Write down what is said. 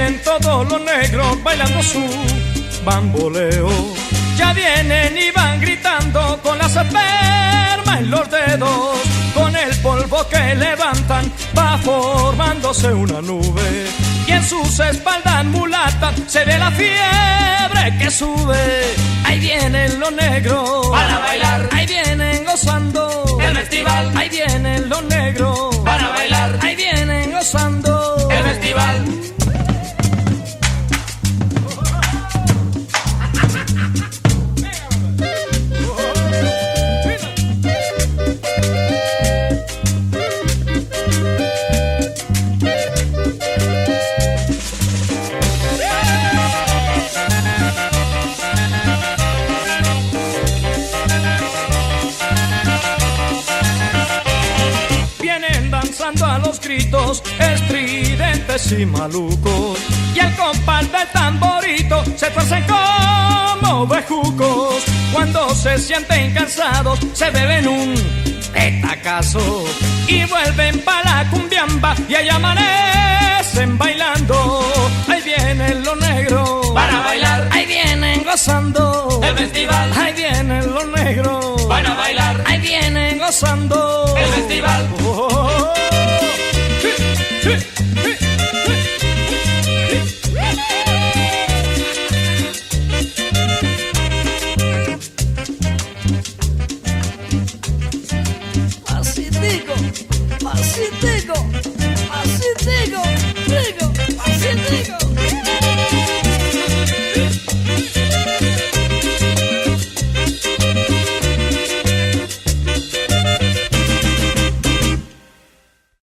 vienen todos los negros bailando su bamboleo. Ya vienen y van gritando con las espermas en los dedos. Con el polvo que levantan va formándose una nube. Y en sus espaldas mulatas se ve la fiebre que sube. Ahí vienen los negros para bailar. Ahí vienen gozando A los gritos estridentes y malucos. Y al compás del tamborito se tuercen como bejucos. Cuando se sienten cansados, se beben un petacazo. Y vuelven para la cumbiamba y ahí amanecen bailando. Ahí vienen los negros para bailar. Ahí vienen gozando el festival. Ahí vienen los negros para bailar. Ahí vienen gozando el festival. Pan Świętego.